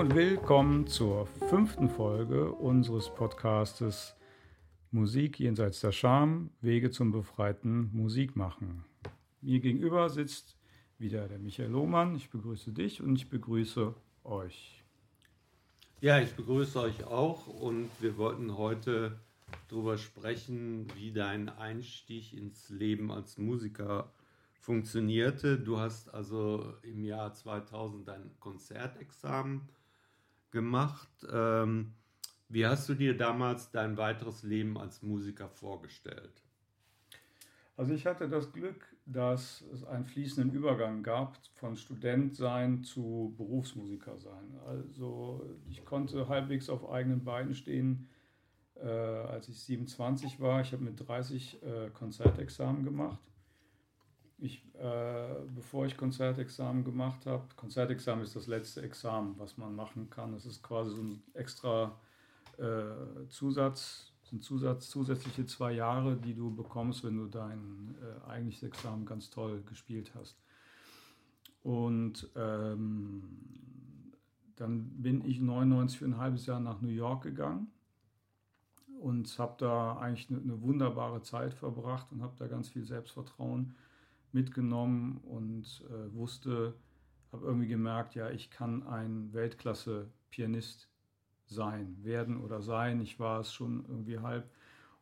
Willkommen zur fünften Folge unseres Podcastes Musik jenseits der Scham, Wege zum befreiten Musikmachen. Mir gegenüber sitzt wieder der Michael Lohmann. Ich begrüße dich und ich begrüße euch. Ja, ich begrüße euch auch und wir wollten heute darüber sprechen, wie dein Einstieg ins Leben als Musiker funktionierte. Du hast also im Jahr 2000 dein Konzertexamen gemacht. Ähm, wie hast du dir damals dein weiteres Leben als Musiker vorgestellt? Also ich hatte das Glück, dass es einen fließenden Übergang gab von Student sein zu Berufsmusiker sein. Also ich konnte halbwegs auf eigenen Beinen stehen, äh, als ich 27 war. Ich habe mit 30 äh, Konzertexamen gemacht. Ich, äh, bevor ich Konzertexamen gemacht habe, Konzertexamen ist das letzte Examen, was man machen kann. Das ist quasi so ein extra äh, Zusatz, sind Zusatz, zusätzliche zwei Jahre, die du bekommst, wenn du dein äh, eigentliches Examen ganz toll gespielt hast. Und ähm, dann bin ich 99 für ein halbes Jahr nach New York gegangen und habe da eigentlich eine, eine, wunderbare Zeit verbracht und habe da ganz viel Selbstvertrauen mitgenommen und äh, wusste, habe irgendwie gemerkt, ja, ich kann ein Weltklasse-Pianist sein, werden oder sein. Ich war es schon irgendwie halb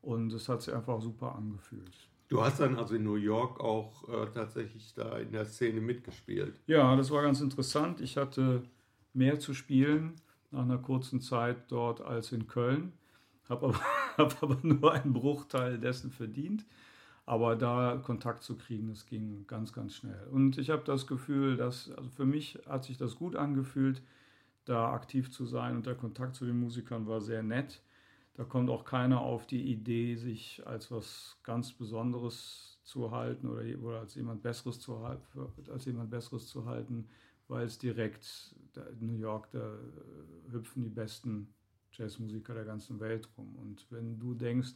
und es hat sich einfach super angefühlt. Du hast dann also in New York auch äh, tatsächlich da in der Szene mitgespielt. Ja, das war ganz interessant. Ich hatte mehr zu spielen nach einer kurzen Zeit dort als in Köln, habe aber, hab aber nur einen Bruchteil dessen verdient. Aber da Kontakt zu kriegen, das ging ganz, ganz schnell. Und ich habe das Gefühl, dass, also für mich hat sich das gut angefühlt, da aktiv zu sein und der Kontakt zu den Musikern war sehr nett. Da kommt auch keiner auf die Idee, sich als was ganz Besonderes zu halten oder, oder als jemand Besseres zu als jemand Besseres zu halten, weil es direkt in New York da hüpfen die besten Jazzmusiker der ganzen Welt rum. Und wenn du denkst,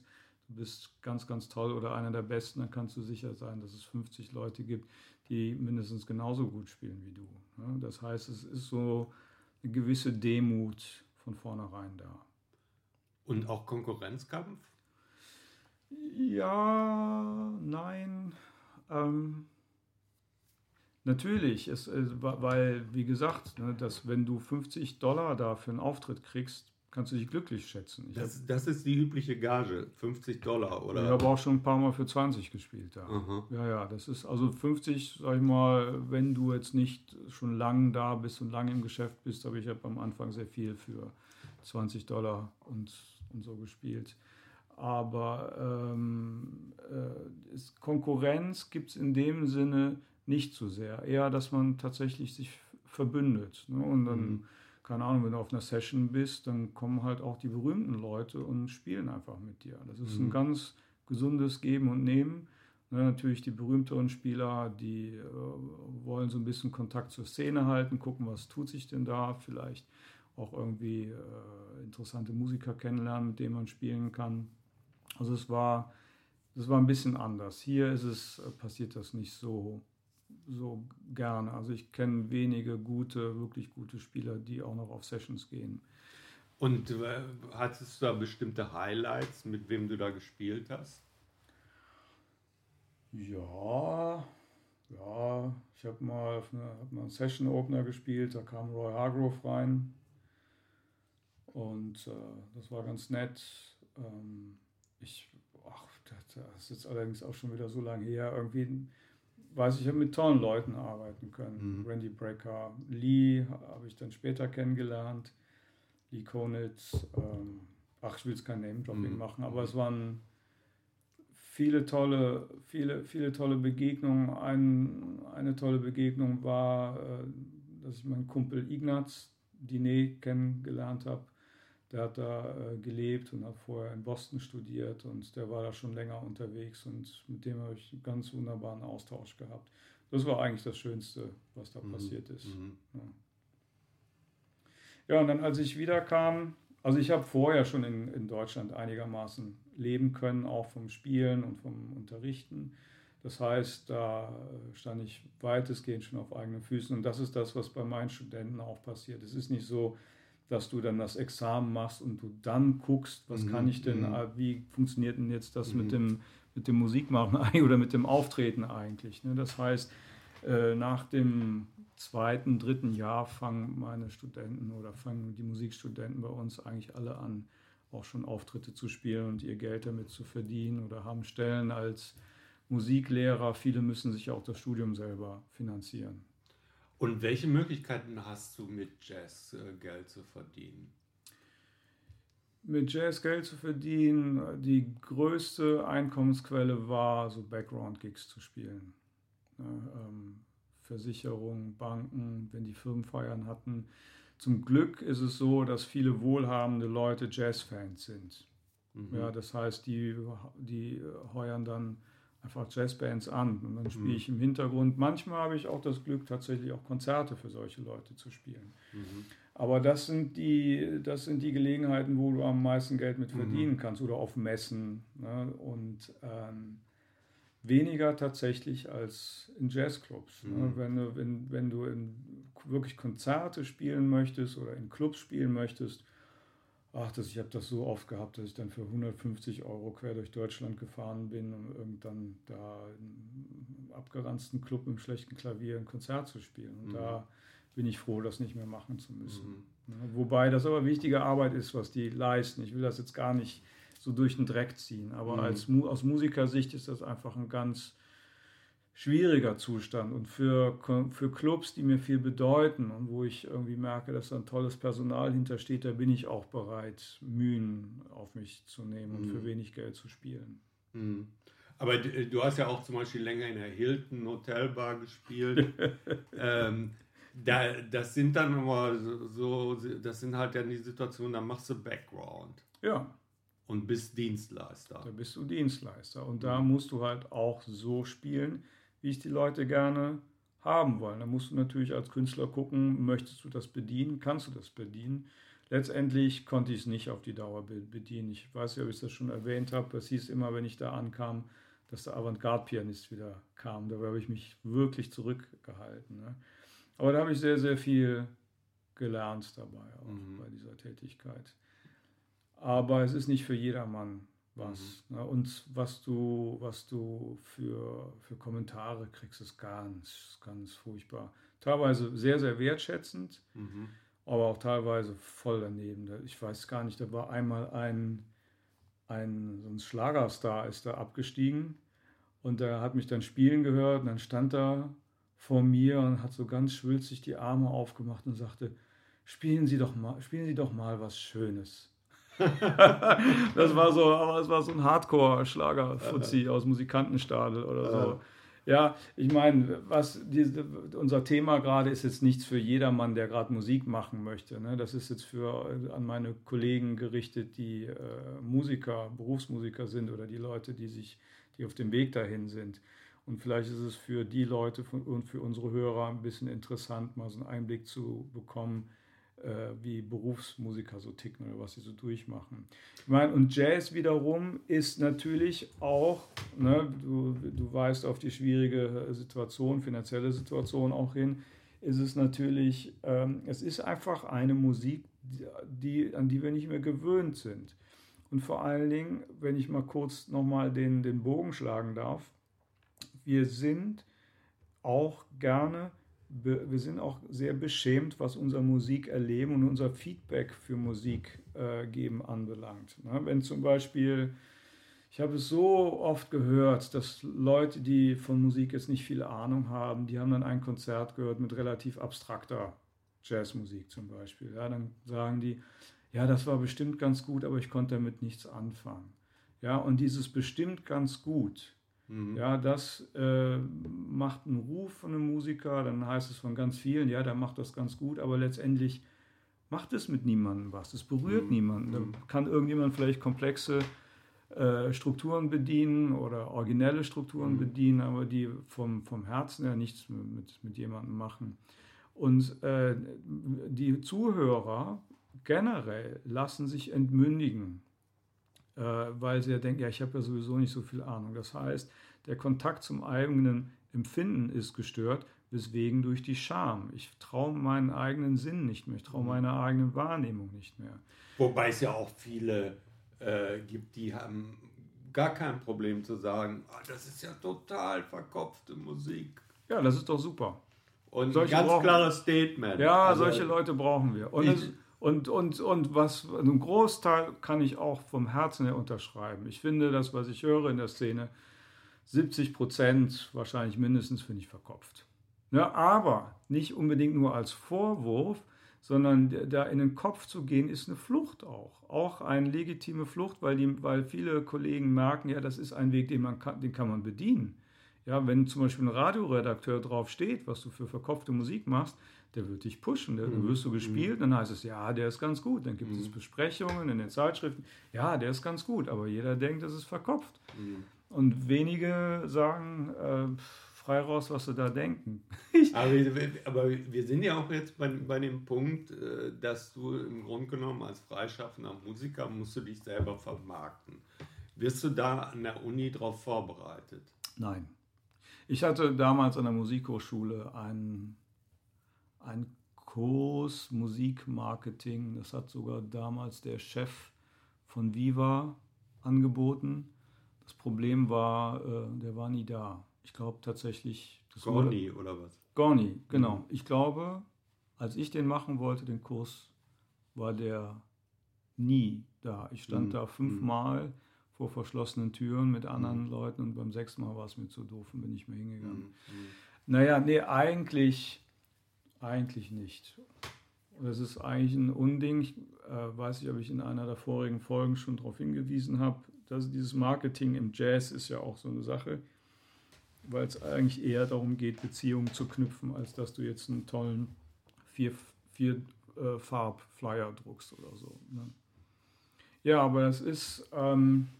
du bist ganz, ganz toll oder einer der Besten, dann kannst du sicher sein, dass es 50 Leute gibt, die mindestens genauso gut spielen wie du. Das heißt, es ist so eine gewisse Demut von vornherein da. Und auch Konkurrenzkampf? Ja, nein. Ähm, natürlich, es, äh, weil, wie gesagt, ne, dass wenn du 50 Dollar da für einen Auftritt kriegst, kannst du dich glücklich schätzen. Das, das, ist die übliche Gage, 50 Dollar, oder? Ich habe auch schon ein paar Mal für 20 gespielt. Ja, Aha. ja, ja, das ist also 50, sag ich mal, wenn du jetzt nicht schon lange da bist und lange im Geschäft bist, aber ich habe am Anfang sehr viel für 20 Dollar und, und so gespielt. Aber ähm, äh, Konkurrenz gibt es in dem Sinne nicht so sehr. Eher, dass man tatsächlich sich verbündet. Ne? Und dann mhm keine Ahnung, wenn du auf einer Session bist, dann kommen halt auch die berühmten Leute und spielen einfach mit dir. Das ist mhm. ein ganz gesundes Geben und Nehmen. Ne, natürlich die berühmteren Spieler, die äh, wollen so ein bisschen Kontakt zur Szene halten, gucken, was tut sich denn da, vielleicht auch irgendwie äh, interessante Musiker kennenlernen, mit denen man spielen kann. Also es war, das war ein bisschen anders. Hier ist es, äh, passiert das nicht so so gerne. Also ich kenne wenige gute, wirklich gute Spieler, die auch noch auf Sessions gehen. Und äh, hattest du da bestimmte Highlights, mit wem du da gespielt hast? Ja, ja, ich habe mal, auf eine, hab mal einen Session Opener gespielt, da kam Roy Hargrove rein und äh, das war ganz nett. Ähm, ich, ach, das ist jetzt allerdings auch schon wieder so lange her, irgendwie weiß ich, ich habe mit tollen Leuten arbeiten können. Mhm. Randy Brecker, Lee habe ich dann später kennengelernt, Lee Konitz. Ähm, ach, ich will jetzt kein Name-Dropping mhm. machen, aber es waren viele tolle, viele, viele tolle Begegnungen. Ein, eine tolle Begegnung war, äh, dass ich meinen Kumpel Ignaz Diné kennengelernt habe. Der hat da äh, gelebt und hat vorher in Boston studiert und der war da schon länger unterwegs und mit dem habe ich einen ganz wunderbaren Austausch gehabt. Das war eigentlich das Schönste, was da mhm. passiert ist. Mhm. Ja. ja. und dann als ich wiederkam, also ich habe vorher schon in, in Deutschland einigermaßen leben können, auch vom Spielen und vom Unterrichten. Das heißt, da stand ich weitestgehend schon auf eigenen Füßen und das ist das, was bei meinen Studenten auch passiert. Es ist nicht so, dass du dann das Examen machst und du dann guckst, was mhm. kann ich denn, mhm. Äh, wie funktioniert denn jetzt das mhm. mit, dem, mit dem Musikmachen oder mit dem Auftreten eigentlich. Ne? Das heißt, äh, nach dem zweiten, dritten Jahr fangen meine Studenten oder fangen die Musikstudenten bei uns eigentlich alle an, auch schon Auftritte zu spielen und ihr Geld damit zu verdienen oder haben Stellen als Musiklehrer. Viele müssen sich auch das Studium selber finanzieren. Und welche Möglichkeiten hast du mit Jazz äh, Geld zu verdienen? Mit Jazz Geld zu verdienen, die größte Einkommensquelle war, so Background-Gigs zu spielen. Ähm, Versicherungen, Banken, wenn die Firmenfeiern hatten. Zum Glück ist es so, dass viele wohlhabende Leute Jazzfans sind. Mhm. Ja, das heißt, die, die heuern dann einfach Jazzbands an und dann spiele mhm. ich im Hintergrund. Manchmal habe ich auch das Glück, tatsächlich auch Konzerte für solche Leute zu spielen. Mhm. Aber das sind, die, das sind die Gelegenheiten, wo du am meisten Geld mit mhm. verdienen mhm. kannst oder auf Messen. Ne? Und ähm, weniger tatsächlich als in Jazzclubs. Ne? Mhm. Ne? Wenn du, wenn, wenn du wirklich Konzerte spielen möchtest oder in Clubs spielen möchtest, ach, das, ich habe das so oft gehabt, dass ich dann für 150 Euro quer durch Deutschland gefahren bin, um irgendwann da im abgeranzten Club im schlechten Klavier ein Konzert zu spielen. Und mhm. da bin ich froh, das nicht mehr machen zu müssen. Mhm. Wobei das aber wichtige Arbeit ist, was die leisten. Ich will das jetzt gar nicht so durch den Dreck ziehen. Aber mhm. als, aus Musikersicht ist das einfach ein ganz schwieriger Zustand. Und für, für Clubs, die mir viel bedeuten und wo ich irgendwie merke, dass da ein tolles Personal hintersteht, da bin ich auch bereit, Mühen auf mich zu nehmen und für mhm. wenig Geld zu spielen. Mhm. Aber du hast ja auch zum Beispiel länger in der Hilton Hotelbar gespielt. ähm, da, das sind dann immer so, das sind halt dann die Situationen, da machst du Background. Ja und bist Dienstleister. Da bist du Dienstleister. Und da musst du halt auch so spielen, wie es die Leute gerne haben wollen. Da musst du natürlich als Künstler gucken, möchtest du das bedienen, kannst du das bedienen. Letztendlich konnte ich es nicht auf die Dauer bedienen. Ich weiß nicht, ob ich das schon erwähnt habe. Es hieß immer, wenn ich da ankam, dass der Avantgarde-Pianist wieder kam. Dabei habe ich mich wirklich zurückgehalten. Ne? Aber da habe ich sehr, sehr viel gelernt dabei, auch mhm. bei dieser Tätigkeit. Aber es ist nicht für jedermann was. Mhm. Ne? Und was du, was du für, für Kommentare kriegst, ist ganz, ganz furchtbar. Teilweise sehr, sehr wertschätzend, mhm. aber auch teilweise voll daneben. Ich weiß gar nicht, da war einmal ein, ein, so ein Schlagerstar ist da abgestiegen und der hat mich dann spielen gehört und dann stand er vor mir und hat so ganz schwülzig die Arme aufgemacht und sagte, spielen Sie doch mal, spielen Sie doch mal was Schönes. das war so, aber es war so ein Hardcore-Schlager-Fuzzi aus Musikantenstadel oder so. Ja, ich meine, was diese, unser Thema gerade ist jetzt nichts für jedermann, der gerade Musik machen möchte. Ne? Das ist jetzt für an meine Kollegen gerichtet, die äh, Musiker, Berufsmusiker sind oder die Leute, die sich, die auf dem Weg dahin sind. Und vielleicht ist es für die Leute und für unsere Hörer ein bisschen interessant, mal so einen Einblick zu bekommen, wie Berufsmusiker so ticken oder was sie so durchmachen. Ich meine, und Jazz wiederum ist natürlich auch, ne, du, du weißt auf die schwierige Situation, finanzielle Situation auch hin, ist es natürlich, ähm, es ist einfach eine Musik, die, an die wir nicht mehr gewöhnt sind. Und vor allen Dingen, wenn ich mal kurz nochmal den, den Bogen schlagen darf, wir sind auch gerne wir sind auch sehr beschämt, was unser Musikerleben und unser Feedback für Musik äh, geben anbelangt. Ne? Wenn zum Beispiel, ich habe es so oft gehört, dass Leute, die von Musik jetzt nicht viel Ahnung haben, die haben dann ein Konzert gehört mit relativ abstrakter Jazzmusik zum Beispiel. Ja, dann sagen die, ja, das war bestimmt ganz gut, aber ich konnte damit nichts anfangen. Ja, und dieses bestimmt ganz gut, Mhm. Ja, das äh, macht einen Ruf von einem Musiker, dann heißt es von ganz vielen, ja, der macht das ganz gut, aber letztendlich macht es mit niemandem was. Es berührt mhm. niemanden. Da mhm. kann irgendjemand vielleicht komplexe äh, Strukturen bedienen oder originelle Strukturen mhm. bedienen, aber die vom, vom Herzen her nichts mit, mit jemandem machen. Und äh, die Zuhörer generell lassen sich entmündigen weil sie ja denken, ja, ich habe ja sowieso nicht so viel Ahnung. Das heißt, der Kontakt zum eigenen Empfinden ist gestört, Weswegen durch die Scham. Ich traue meinen eigenen Sinn nicht mehr, ich traue mhm. meiner eigenen Wahrnehmung nicht mehr. Wobei es ja auch viele äh, gibt, die haben gar kein Problem zu sagen, oh, das ist ja total verkopfte Musik. Ja, das ist doch super. Und solche ganz brauchen, klares Statement. Ja, also, solche Leute brauchen wir. Und, ich, und, und, und was einen Großteil kann ich auch vom Herzen her unterschreiben. Ich finde das, was ich höre in der Szene, 70 Prozent wahrscheinlich mindestens finde ich verkopft. Ja, aber nicht unbedingt nur als Vorwurf, sondern da in den Kopf zu gehen, ist eine Flucht auch. Auch eine legitime Flucht, weil, die, weil viele Kollegen merken, ja, das ist ein Weg, den, man kann, den kann man bedienen. Ja, wenn zum Beispiel ein Radioredakteur drauf steht, was du für verkopfte Musik machst, der wird dich pushen, der, dann mhm. wirst du gespielt, mhm. dann heißt es, ja, der ist ganz gut. Dann gibt es mhm. Besprechungen in den Zeitschriften, ja, der ist ganz gut, aber jeder denkt, das ist verkopft. Und wenige sagen, äh, frei raus, was sie da denken. aber, wir, aber, wir, sind ja auch jetzt bei, bei dem Punkt, äh, dass du im Grunde genommen als freischaffender Musiker musst du dich selber vermarkten. Wirst du da an der Uni darauf vorbereitet? Nein. Ich hatte damals an der Musikhochschule einen, einen Kurs Musikmarketing. Das hat sogar damals der Chef von Viva angeboten. Das Problem war, äh, der war nie da. Ich glaube tatsächlich. Gorni oder was? Gorni, genau. Mhm. Ich glaube, als ich den machen wollte, den Kurs, war der nie da. Ich stand mhm. da fünfmal mhm. vor verschlossenen Türen mit anderen mhm. Leuten und beim sechsten Mal war es mir zu doof und bin ich mehr hingegangen. Mhm. mhm. Naja, nee, eigentlich, eigentlich nicht. Das ist eigentlich ein Unding. Ich äh, weiß nicht, ob ich in einer der vorigen Folgen schon darauf hingewiesen habe, dass dieses Marketing im Jazz ist ja auch so eine Sache weil es eigentlich eher darum geht, Beziehungen zu knüpfen, als dass du jetzt einen tollen vier, vier äh, Farb-Flyer druckst oder so. Ne? Ja, aber es ist, ähm, das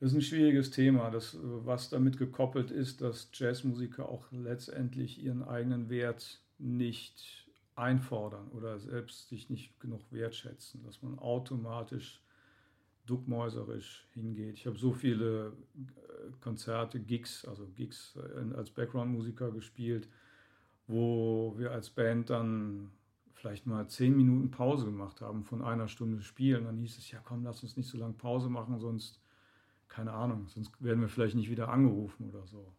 ist ein schwieriges Thema, das, was damit gekoppelt ist, dass Jazzmusiker auch letztendlich ihren eigenen Wert nicht einfordern oder selbst sich nicht genug wertschätzen, dass man automatisch duckmäuserisch hingeht. Ich habe so viele äh, Konzerte, Gigs, also Gigs äh, als Background-Musiker gespielt, wo wir als Band dann vielleicht mal zehn Minuten Pause gemacht haben von einer Stunde Spielen. Dann hieß es, ja komm, lass uns nicht so lange Pause machen, sonst, keine Ahnung, sonst werden wir vielleicht nicht wieder angerufen oder so.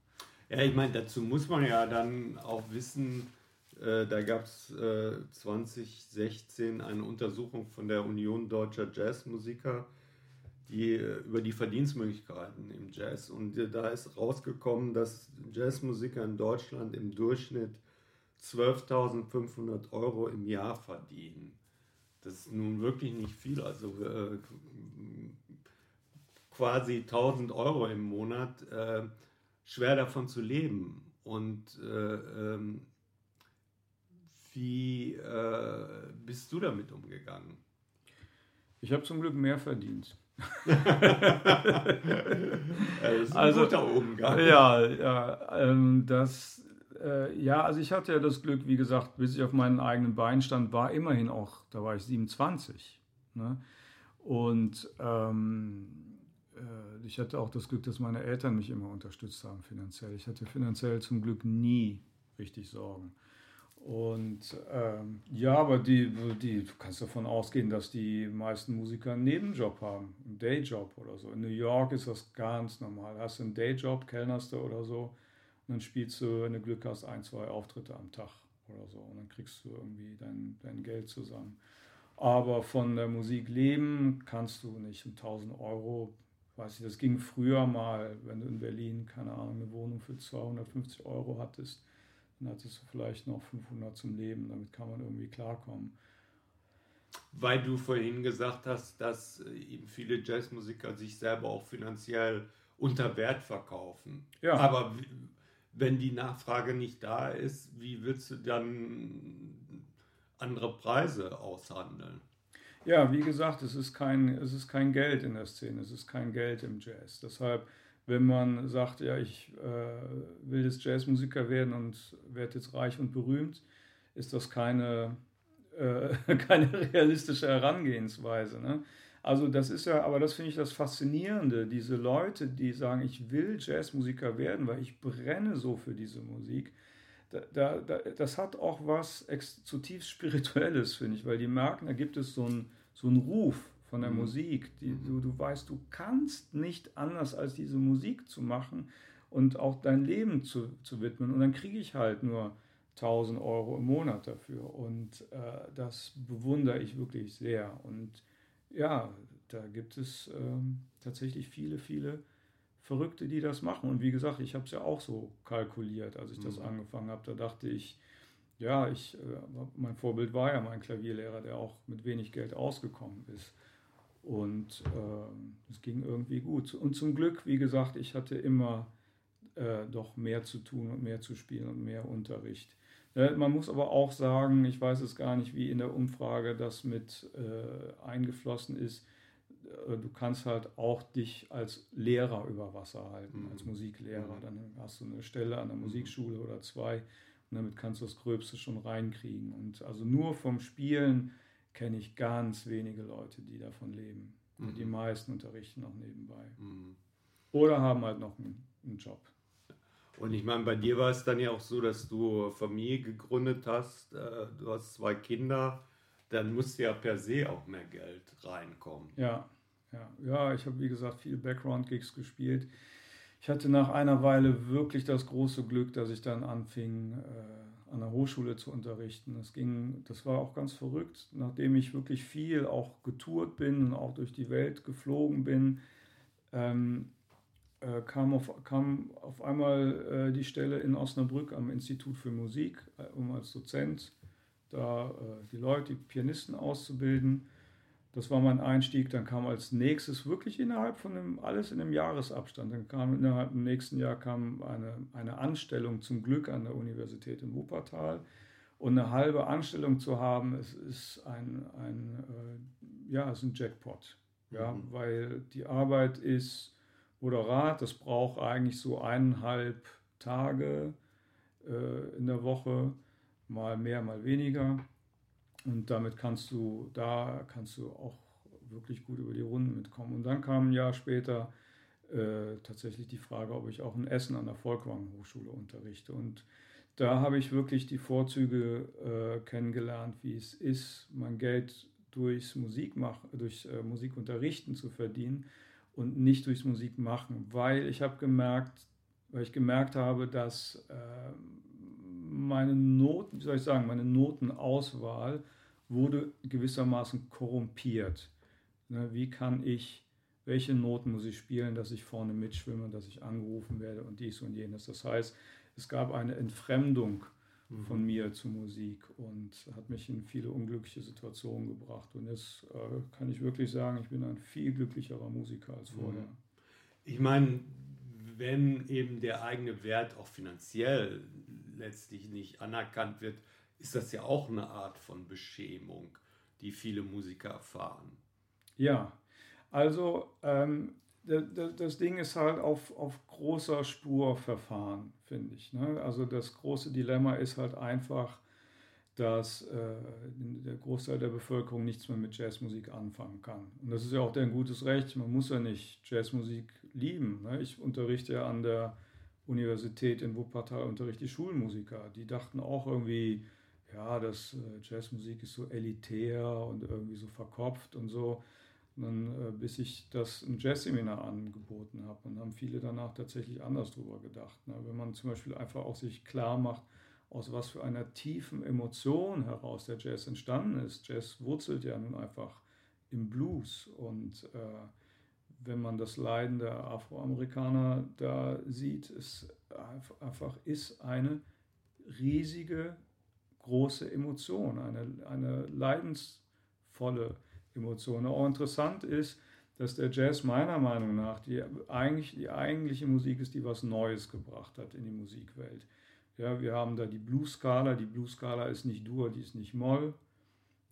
Ja, ich meine, dazu muss man ja dann auch wissen, äh, da gab es äh, 2016 eine Untersuchung von der Union Deutscher Jazzmusiker, die, äh, über die Verdienstmöglichkeiten im Jazz. Und da ist rausgekommen, dass Jazzmusiker in Deutschland im Durchschnitt 12.500 Euro im Jahr verdienen. Das ist nun wirklich nicht viel, also äh, quasi 1000 Euro im Monat, äh, schwer davon zu leben. Und äh, ähm, wie äh, bist du damit umgegangen? Ich habe zum Glück mehr verdient. ein also, guter Umgang. Ja, ja, ähm, das, äh, ja, also ich hatte ja das Glück, wie gesagt, bis ich auf meinen eigenen Beinen stand, war immerhin auch, da war ich 27. Ne? Und ähm, äh, ich hatte auch das Glück, dass meine Eltern mich immer unterstützt haben finanziell. Ich hatte finanziell zum Glück nie richtig Sorgen. Und ähm, ja, aber die, die, du kannst davon ausgehen, dass die meisten Musiker einen Nebenjob haben, einen Dayjob oder so. In New York ist das ganz normal. Hast du einen Dayjob, kellnerst du oder so, und dann spielst du, wenn du Glück hast, ein, zwei Auftritte am Tag oder so. Und dann kriegst du irgendwie dein, dein Geld zusammen. Aber von der Musik leben kannst du nicht. Um 1000 Euro, weiß ich, das ging früher mal, wenn du in Berlin, keine Ahnung, eine Wohnung für 250 Euro hattest dann hattest du vielleicht noch 500 zum Leben, damit kann man irgendwie klarkommen. Weil du vorhin gesagt hast, dass eben viele Jazzmusiker sich selber auch finanziell unter Wert verkaufen. Ja. Aber wenn die Nachfrage nicht da ist, wie willst du dann andere Preise aushandeln? Ja, wie gesagt, es ist kein, es ist kein Geld in der Szene, es ist kein Geld im Jazz. Deshalb wenn man sagt, ja, ich äh, will jetzt Jazzmusiker werden und werde jetzt reich und berühmt, ist das keine, äh, keine realistische Herangehensweise. Ne? Also das ist ja, aber das finde ich das Faszinierende, diese Leute, die sagen, ich will Jazzmusiker werden, weil ich brenne so für diese Musik. Da, da, da, das hat auch was zutiefst Spirituelles, finde ich, weil die merken, da gibt es so einen so Ruf von der mhm. Musik. Die, du, du weißt, du kannst nicht anders, als diese Musik zu machen und auch dein Leben zu, zu widmen. Und dann kriege ich halt nur 1000 Euro im Monat dafür. Und äh, das bewundere ich wirklich sehr. Und ja, da gibt es ähm, tatsächlich viele, viele Verrückte, die das machen. Und wie gesagt, ich habe es ja auch so kalkuliert, als ich das mhm. angefangen habe. Da dachte ich, ja, ich, äh, mein Vorbild war ja mein Klavierlehrer, der auch mit wenig Geld ausgekommen ist. Und äh, es ging irgendwie gut. Und zum Glück, wie gesagt, ich hatte immer äh, doch mehr zu tun und mehr zu spielen und mehr Unterricht. Äh, man muss aber auch sagen, ich weiß es gar nicht, wie in der Umfrage das mit äh, eingeflossen ist. Äh, du kannst halt auch dich als Lehrer über Wasser halten, mhm. als Musiklehrer. Mhm. Dann hast du eine Stelle an der mhm. Musikschule oder zwei und damit kannst du das Gröbste schon reinkriegen. Und also nur vom Spielen kenne ich ganz wenige Leute, die davon leben. Mhm. Die meisten unterrichten noch nebenbei. Mhm. Oder haben halt noch einen, einen Job. Und ich meine, bei dir war es dann ja auch so, dass du Familie gegründet hast, äh, du hast zwei Kinder, dann muss ja per se auch mehr Geld reinkommen. Ja, ja, ja ich habe wie gesagt viele Background-Gigs gespielt. Ich hatte nach einer Weile wirklich das große Glück, dass ich dann anfing, äh, an der Hochschule zu unterrichten. Das ging, das war auch ganz verrückt, nachdem ich wirklich viel auch getourt bin und auch durch die Welt geflogen bin. Ähm, äh, kam, auf, kam auf einmal äh, die Stelle in Osnabrück am Institut für Musik, äh, um als Dozent da äh, die Leute, die Pianisten auszubilden. Das war mein Einstieg. Dann kam als nächstes wirklich innerhalb von einem, alles in einem Jahresabstand. Dann kam innerhalb im nächsten Jahr kam eine, eine Anstellung zum Glück an der Universität in Wuppertal. Und eine halbe Anstellung zu haben, es ist ein, ein, äh, ja, es ist ein Jackpot. Ja, mhm. weil die Arbeit ist moderat. Das braucht eigentlich so eineinhalb Tage äh, in der Woche, mal mehr, mal weniger. Und damit kannst du, da kannst du auch wirklich gut über die Runden mitkommen. Und dann kam ein Jahr später äh, tatsächlich die Frage, ob ich auch in Essen an der Volkwang Hochschule unterrichte. Und da habe ich wirklich die Vorzüge äh, kennengelernt, wie es ist, mein Geld durchs Musikmach, durch äh, Musikunterrichten zu verdienen und nicht durchs Musik machen, weil ich habe gemerkt, weil ich gemerkt habe, dass äh, meine Noten, wie soll ich sagen, meine Notenauswahl wurde gewissermaßen korrumpiert. Ne, wie kann ich, welche Noten muss ich spielen, dass ich vorne mitschwimme, dass ich angerufen werde und dies und jenes. Das heißt, es gab eine Entfremdung mhm. von mir zur Musik und hat mich in viele unglückliche Situationen gebracht. Und jetzt äh, kann ich wirklich sagen, ich bin ein viel glücklicherer Musiker als mhm. vorher. Ich meine, wenn eben der eigene Wert auch finanziell letztlich nicht anerkannt wird, ist das ja auch eine Art von Beschämung, die viele Musiker erfahren. Ja, also ähm, das Ding ist halt auf, auf großer Spur verfahren, finde ich. Ne? Also das große Dilemma ist halt einfach, dass äh, der Großteil der Bevölkerung nichts mehr mit Jazzmusik anfangen kann. Und das ist ja auch dein gutes Recht. Man muss ja nicht Jazzmusik lieben. Ne? Ich unterrichte ja an der Universität in Wuppertal, unterrichte Schulmusiker. Die dachten auch irgendwie, ja, das äh, Jazzmusik ist so elitär und irgendwie so verkopft und so. Und dann, äh, bis ich das im Jazzseminar angeboten habe, und haben viele danach tatsächlich anders drüber gedacht. Ne? Wenn man zum Beispiel einfach auch sich klar macht, aus was für einer tiefen Emotion heraus der Jazz entstanden ist. Jazz wurzelt ja nun einfach im Blues und äh, wenn man das Leiden der Afroamerikaner da sieht, ist einfach ist eine riesige, große Emotion, eine, eine leidensvolle Emotionen. Auch interessant ist, dass der Jazz meiner Meinung nach die, eigentlich, die eigentliche Musik ist, die was Neues gebracht hat in die Musikwelt. Ja, wir haben da die Blues-Skala. Die Blues-Skala ist nicht Dur, die ist nicht Moll.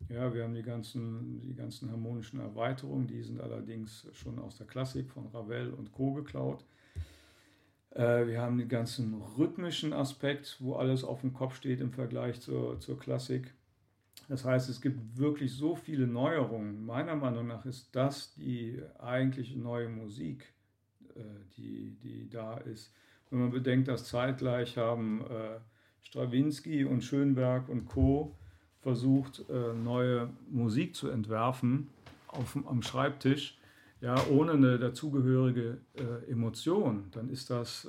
Ja, wir haben die ganzen, die ganzen harmonischen Erweiterungen, die sind allerdings schon aus der Klassik von Ravel und Co. geklaut. Äh, wir haben den ganzen rhythmischen Aspekt, wo alles auf dem Kopf steht im Vergleich zur, zur Klassik. Das heißt, es gibt wirklich so viele Neuerungen. Meiner Meinung nach ist das die eigentliche neue Musik, äh, die, die da ist. Wenn man bedenkt, dass zeitgleich haben äh, Strawinski und Schönberg und Co. versucht, äh, neue Musik zu entwerfen auf, am Schreibtisch, ja, ohne eine dazugehörige Emotion, dann ist das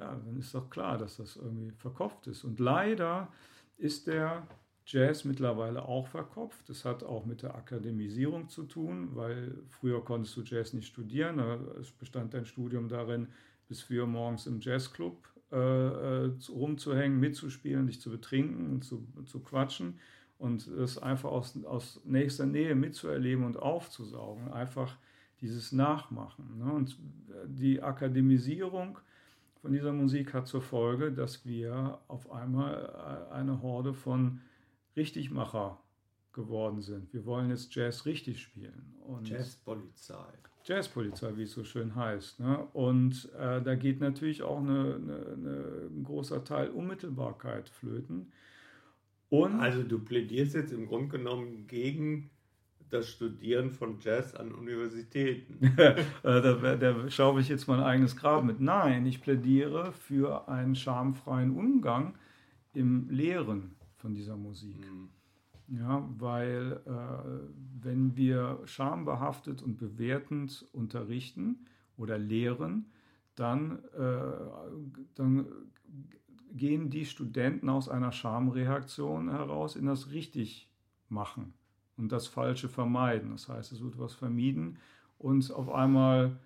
ja, dann ist doch klar, dass das irgendwie verkopft ist. Und leider ist der Jazz mittlerweile auch verkopft. Das hat auch mit der Akademisierung zu tun, weil früher konntest du Jazz nicht studieren. Es bestand dein Studium darin, bis vier morgens im Jazzclub äh, äh, rumzuhängen, mitzuspielen, dich zu betrinken zu, zu quatschen und es einfach aus, aus nächster Nähe mitzuerleben und aufzusaugen. Einfach dieses Nachmachen. Ne? Und die Akademisierung von dieser Musik hat zur Folge, dass wir auf einmal äh, eine Horde von Richtigmacher geworden sind. Wir wollen jetzt Jazz richtig spielen. Und Jazzpolizei. Jazzpolizei, wie es so schön heißt. Ne? Und äh, da geht natürlich auch eine, eine, eine, ein großer Teil Unmittelbarkeit flöten. Und also du plädierst jetzt im Grunde genommen gegen das Studieren von Jazz an Universitäten. Äh, da, da schaue ich jetzt mein eigenes Grab mit. Nein, ich plädiere für einen schamfreien Umgang im Lehren von dieser Musik. Mhm. Ja, weil äh, wenn wir schambehaftet und bewertend unterrichten oder lehren, dann, äh, dann gehen die Studenten aus einer Schamreaktion heraus in das Richtigmachen und das Falsche vermeiden. Das heißt, es wird was vermieden und auf einmal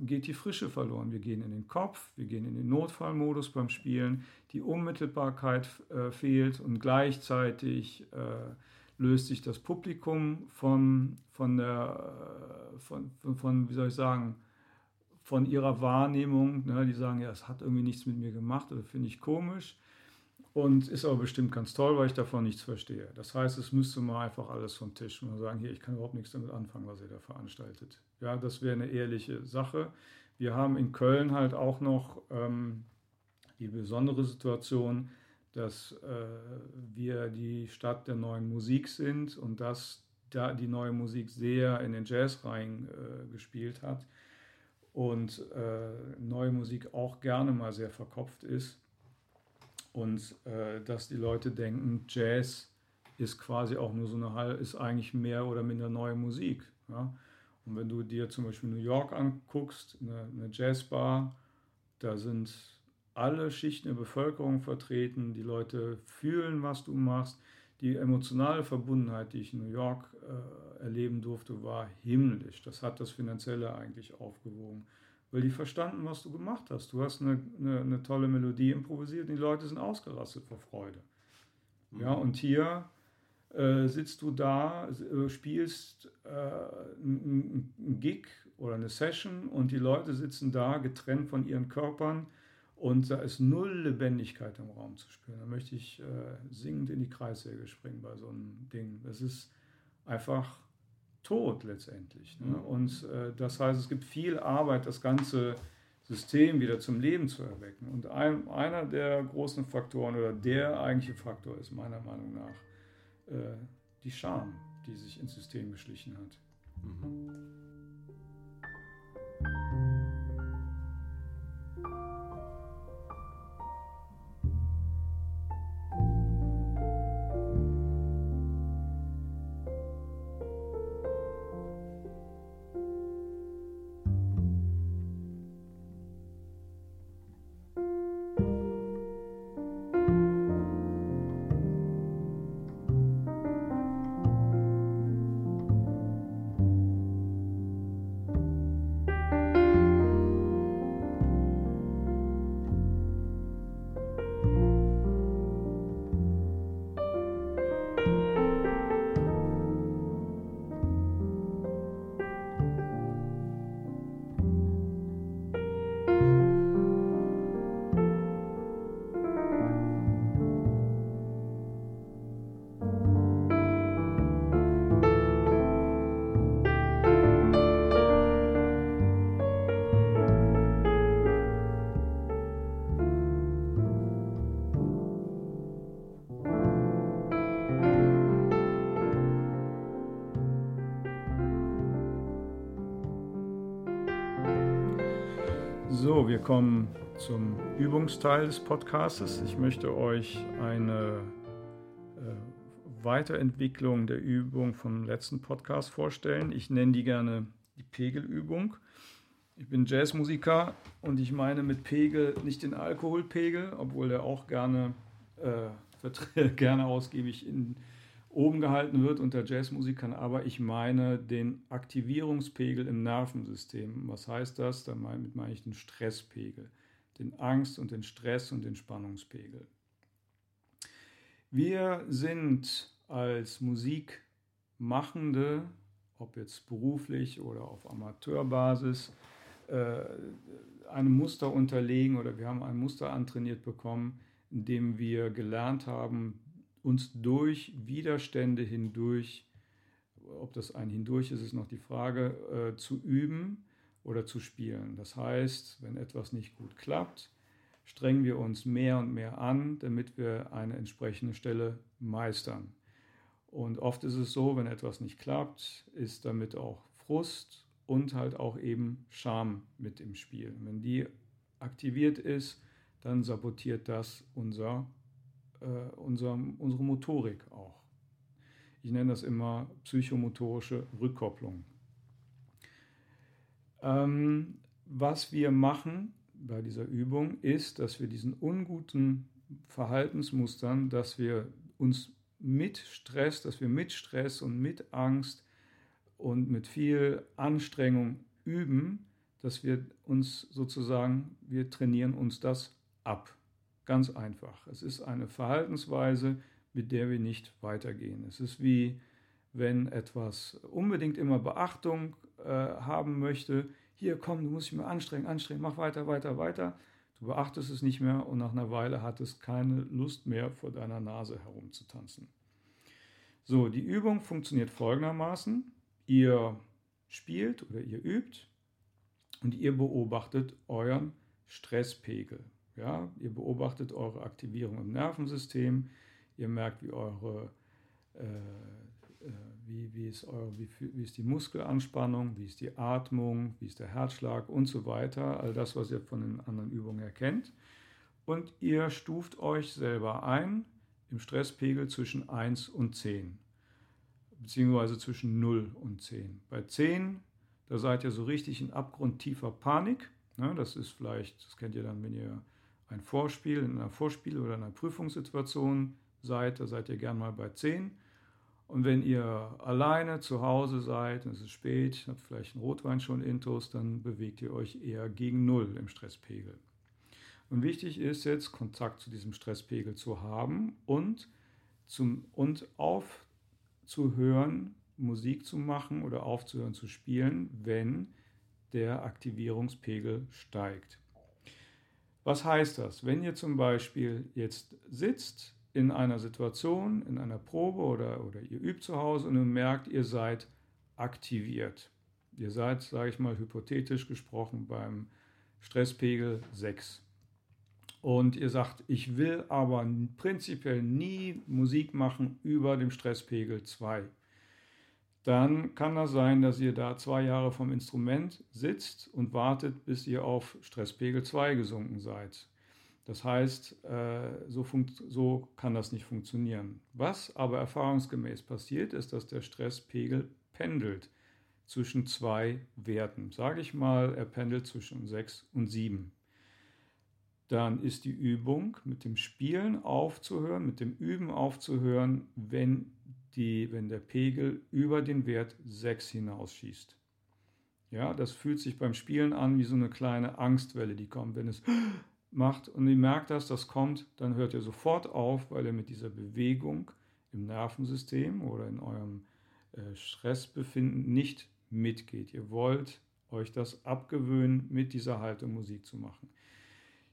geht die Frische verloren. Wir gehen in den Kopf, wir gehen in den Notfallmodus beim Spielen, die Unmittelbarkeit äh, fehlt und gleichzeitig äh, löst sich das Publikum von, von der, äh, von, von, von, wie soll ich sagen, von ihrer Wahrnehmung. Ne? Die sagen, ja, es hat irgendwie nichts mit mir gemacht oder finde ich komisch. Und ist aber bestimmt ganz toll, weil ich davon nichts verstehe. Das heißt, es müsste mal einfach alles vom Tisch und sagen, hier, ich kann überhaupt nichts damit anfangen, was ihr da veranstaltet. Ja, das wäre eine ehrliche Sache. Wir haben in Köln halt auch noch ähm, die besondere Situation, dass äh, wir die Stadt der neuen Musik sind und dass da die neue Musik sehr in den Jazz rein äh, gespielt hat und äh, neue Musik auch gerne mal sehr verkopft ist und äh, dass die Leute denken, Jazz ist quasi auch nur so eine ist eigentlich mehr oder minder neue Musik. Ja? Und wenn du dir zum Beispiel New York anguckst, eine, eine Jazzbar, da sind alle Schichten der Bevölkerung vertreten, die Leute fühlen, was du machst. Die emotionale Verbundenheit, die ich in New York äh, erleben durfte, war himmlisch. Das hat das Finanzielle eigentlich aufgewogen weil die verstanden, was du gemacht hast. Du hast eine, eine, eine tolle Melodie improvisiert und die Leute sind ausgerastet vor Freude. Mhm. Ja, und hier äh, sitzt du da, äh, spielst äh, ein, ein Gig oder eine Session und die Leute sitzen da getrennt von ihren Körpern und da ist null Lebendigkeit im Raum zu spüren. Da möchte ich äh, singend in die Kreissäge springen bei so einem Ding. Das ist einfach tot letztendlich. Ne? Mhm. Und äh, das heißt, es gibt viel Arbeit, das ganze System wieder zum Leben zu erwecken. Und ein, einer der großen Faktoren oder der eigentliche Faktor ist meiner Meinung nach äh, die Scham, die sich ins System geschlichen hat. Mhm. Wir kommen zum Übungsteil des Podcastes. Ich möchte euch eine äh, Weiterentwicklung der Übung vom letzten Podcast vorstellen. Ich nenne die gerne die Pegelübung. Ich bin Jazzmusiker und ich meine mit Pegel nicht den Alkoholpegel, obwohl der auch gerne, äh, gerne ausgiebig in oben gehalten wird unter Jazzmusikern, aber ich meine den Aktivierungspegel im Nervensystem. Was heißt das? Damit meine ich den Stresspegel, den Angst- und den Stress- und den Spannungspegel. Wir sind als Musikmachende, ob jetzt beruflich oder auf Amateurbasis, äh, einem Muster unterlegen oder wir haben ein Muster antrainiert bekommen, in dem wir gelernt haben, uns durch Widerstände hindurch, ob das ein hindurch ist, ist noch die Frage, äh, zu üben oder zu spielen. Das heißt, wenn etwas nicht gut klappt, strengen wir uns mehr und mehr an, damit wir eine entsprechende Stelle meistern. Und oft ist es so, wenn etwas nicht klappt, ist damit auch Frust und halt auch eben Scham mit im Spiel. Wenn die aktiviert ist, dann sabotiert das unser äh, unser, unsere Motorik auch. Ich nenne das immer psychomotorische Rückkopplung. Ähm, was wir machen bei dieser Übung ist, dass wir diesen unguten Verhaltensmustern, dass wir uns mit Stress, dass wir mit Stress und mit Angst und mit viel Anstrengung üben, dass wir uns sozusagen, wir trainieren uns das ab. Ganz einfach. Es ist eine Verhaltensweise, mit der wir nicht weitergehen. Es ist wie wenn etwas unbedingt immer Beachtung äh, haben möchte. Hier, komm, du musst dich mal anstrengen, anstrengen, mach weiter, weiter, weiter. Du beachtest es nicht mehr und nach einer Weile hat es keine Lust mehr, vor deiner Nase herumzutanzen. So, die Übung funktioniert folgendermaßen. Ihr spielt oder ihr übt und ihr beobachtet euren Stresspegel. Ja, ihr beobachtet eure Aktivierung im Nervensystem, ihr merkt, wie eure äh, äh, wie, wie, ist eure, wie, wie ist die Muskelanspannung, wie ist die Atmung, wie ist der Herzschlag und so weiter. All das, was ihr von den anderen Übungen erkennt. Und ihr stuft euch selber ein im Stresspegel zwischen 1 und 10, beziehungsweise zwischen 0 und 10. Bei 10, da seid ihr so richtig in abgrundtiefer Panik. Ne, das ist vielleicht, das kennt ihr dann, wenn ihr ein Vorspiel, in einer Vorspiel- oder einer Prüfungssituation seid, da seid ihr gern mal bei 10. Und wenn ihr alleine zu Hause seid, und es ist spät, habt vielleicht einen Rotwein schon intus, dann bewegt ihr euch eher gegen Null im Stresspegel. Und wichtig ist jetzt, Kontakt zu diesem Stresspegel zu haben und, zum, und aufzuhören, Musik zu machen oder aufzuhören zu spielen, wenn der Aktivierungspegel steigt. Was heißt das? Wenn ihr zum Beispiel jetzt sitzt in einer Situation, in einer Probe oder, oder ihr übt zu Hause und ihr merkt, ihr seid aktiviert. Ihr seid, sage ich mal, hypothetisch gesprochen beim Stresspegel 6. Und ihr sagt, ich will aber prinzipiell nie Musik machen über dem Stresspegel 2 dann kann das sein, dass ihr da zwei Jahre vom Instrument sitzt und wartet, bis ihr auf Stresspegel 2 gesunken seid. Das heißt, äh, so, so, kann das nicht funktionieren. Was aber erfahrungsgemäß passiert, ist, dass der Stresspegel pendelt zwischen zwei Werten. Sage ich mal, er pendelt zwischen 6 und 7. Dann ist die Übung mit dem Spielen aufzuhören, mit dem Üben aufzuhören, wenn die, wenn der Pegel über den Wert 6 hinausschießt. Ja, das fühlt sich beim Spielen an wie so eine kleine Angstwelle, die kommt. Wenn es macht und ihr merkt das, das kommt, dann hört ihr sofort auf, weil ihr mit dieser Bewegung im Nervensystem oder in eurem äh, Stressbefinden nicht mitgeht. Ihr wollt euch das abgewöhnen, mit dieser Haltung Musik zu machen.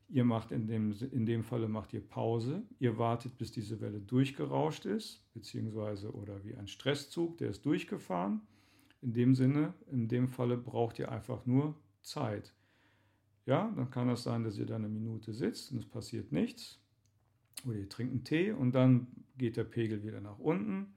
Ihr macht in dem, in dem Falle macht ihr Pause. Ihr wartet, bis diese Welle durchgerauscht ist, beziehungsweise oder wie ein Stresszug, der ist durchgefahren. In dem Sinne, in dem Falle braucht ihr einfach nur Zeit. Ja, dann kann es sein, dass ihr da eine Minute sitzt und es passiert nichts. Oder ihr trinkt einen Tee und dann geht der Pegel wieder nach unten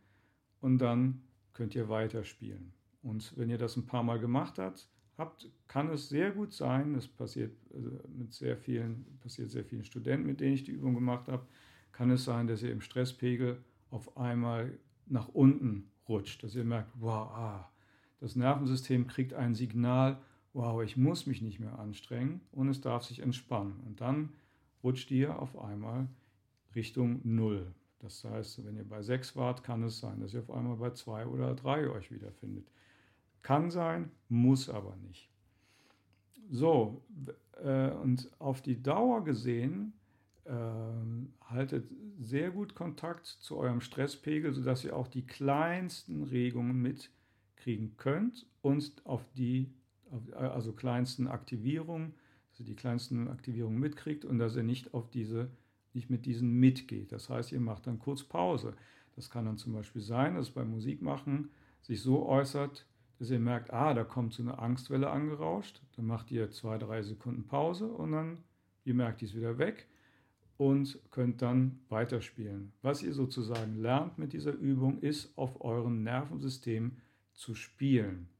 und dann könnt ihr weiterspielen. Und wenn ihr das ein paar Mal gemacht habt, habt, kann es sehr gut sein, das passiert also mit sehr vielen, passiert sehr vielen Studenten, mit denen ich die Übung gemacht habe, kann es sein, dass ihr im Stresspegel auf einmal nach unten rutscht, dass ihr merkt, wow, ah, das Nervensystem kriegt ein Signal, wow, ich muss mich nicht mehr anstrengen und es darf sich entspannen. Und dann rutscht ihr auf einmal Richtung Null. Das heißt, wenn ihr bei 6 wart, kann es sein, dass ihr auf einmal bei 2 oder 3 euch wiederfindet. Kann sein, muss aber nicht. So, äh, und auf die Dauer gesehen, äh, haltet sehr gut Kontakt zu eurem Stresspegel, sodass ihr auch die kleinsten Regungen mitkriegen könnt und auf die, auf, also kleinsten Aktivierungen, dass ihr die kleinsten Aktivierungen mitkriegt und dass ihr nicht auf diese, nicht mit diesen mitgeht. Das heißt, ihr macht dann kurz Pause. Das kann dann zum Beispiel sein, dass es beim Musikmachen sich so äußert, dass ihr merkt, ah, da kommt so eine Angstwelle angerauscht, dann macht ihr zwei, drei Sekunden Pause und dann, ihr merkt, die ist wieder weg und könnt dann weiterspielen. Was ihr sozusagen lernt mit dieser Übung, ist auf eurem Nervensystem zu spielen.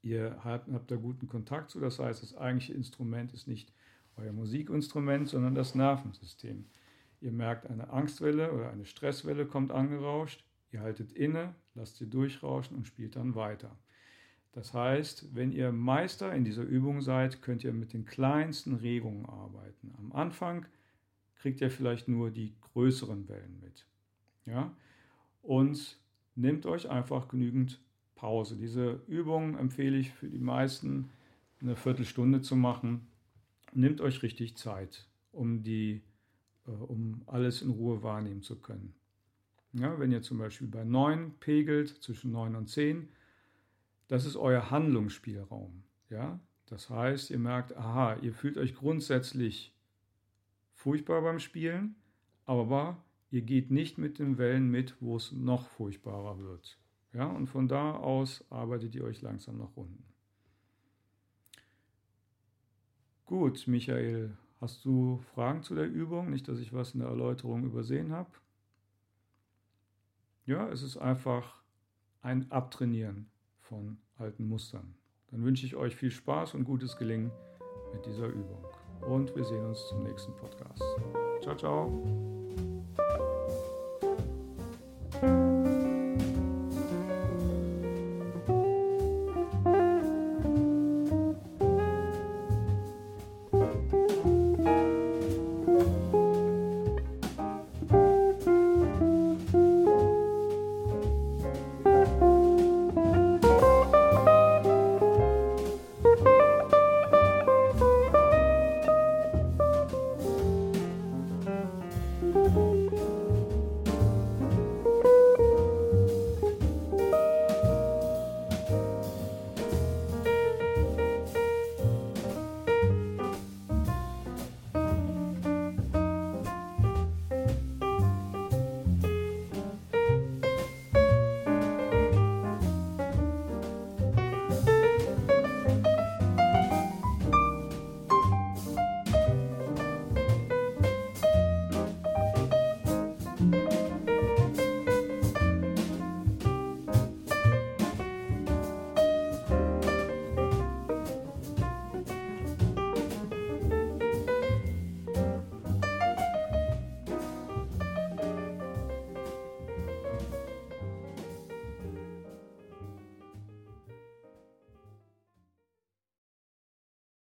Ihr habt, habt da guten Kontakt zu, das heißt, das eigentliche Instrument ist nicht euer Musikinstrument, sondern das Nervensystem. Ihr merkt, eine Angstwelle oder eine Stresswelle kommt angerauscht, Ihr haltet inne, lasst sie durchrauschen und spielt dann weiter. Das heißt, wenn ihr Meister in dieser Übung seid, könnt ihr mit den kleinsten Regungen arbeiten. Am Anfang kriegt ihr vielleicht nur die größeren Wellen mit. Ja? Und nehmt euch einfach genügend Pause. Diese Übung empfehle ich für die meisten eine Viertelstunde zu machen. Nehmt euch richtig Zeit, um, die, äh, um alles in Ruhe wahrnehmen zu können. Ja, wenn ihr zum Beispiel bei 9 pegelt, zwischen 9 und 10, das ist euer Handlungsspielraum. Ja? Das heißt, ihr merkt, aha, ihr fühlt euch grundsätzlich furchtbar beim Spielen, aber ihr geht nicht mit den Wellen mit, wo es noch furchtbarer wird. Ja? Und von da aus arbeitet ihr euch langsam nach unten. Gut, Michael, hast du Fragen zu der Übung? Nicht, dass ich was in der Erläuterung übersehen habe. Ja, es ist einfach ein Abtrainieren von alten Mustern. Dann wünsche ich euch viel Spaß und gutes Gelingen mit dieser Übung. Und wir sehen uns zum nächsten Podcast. Ciao, ciao.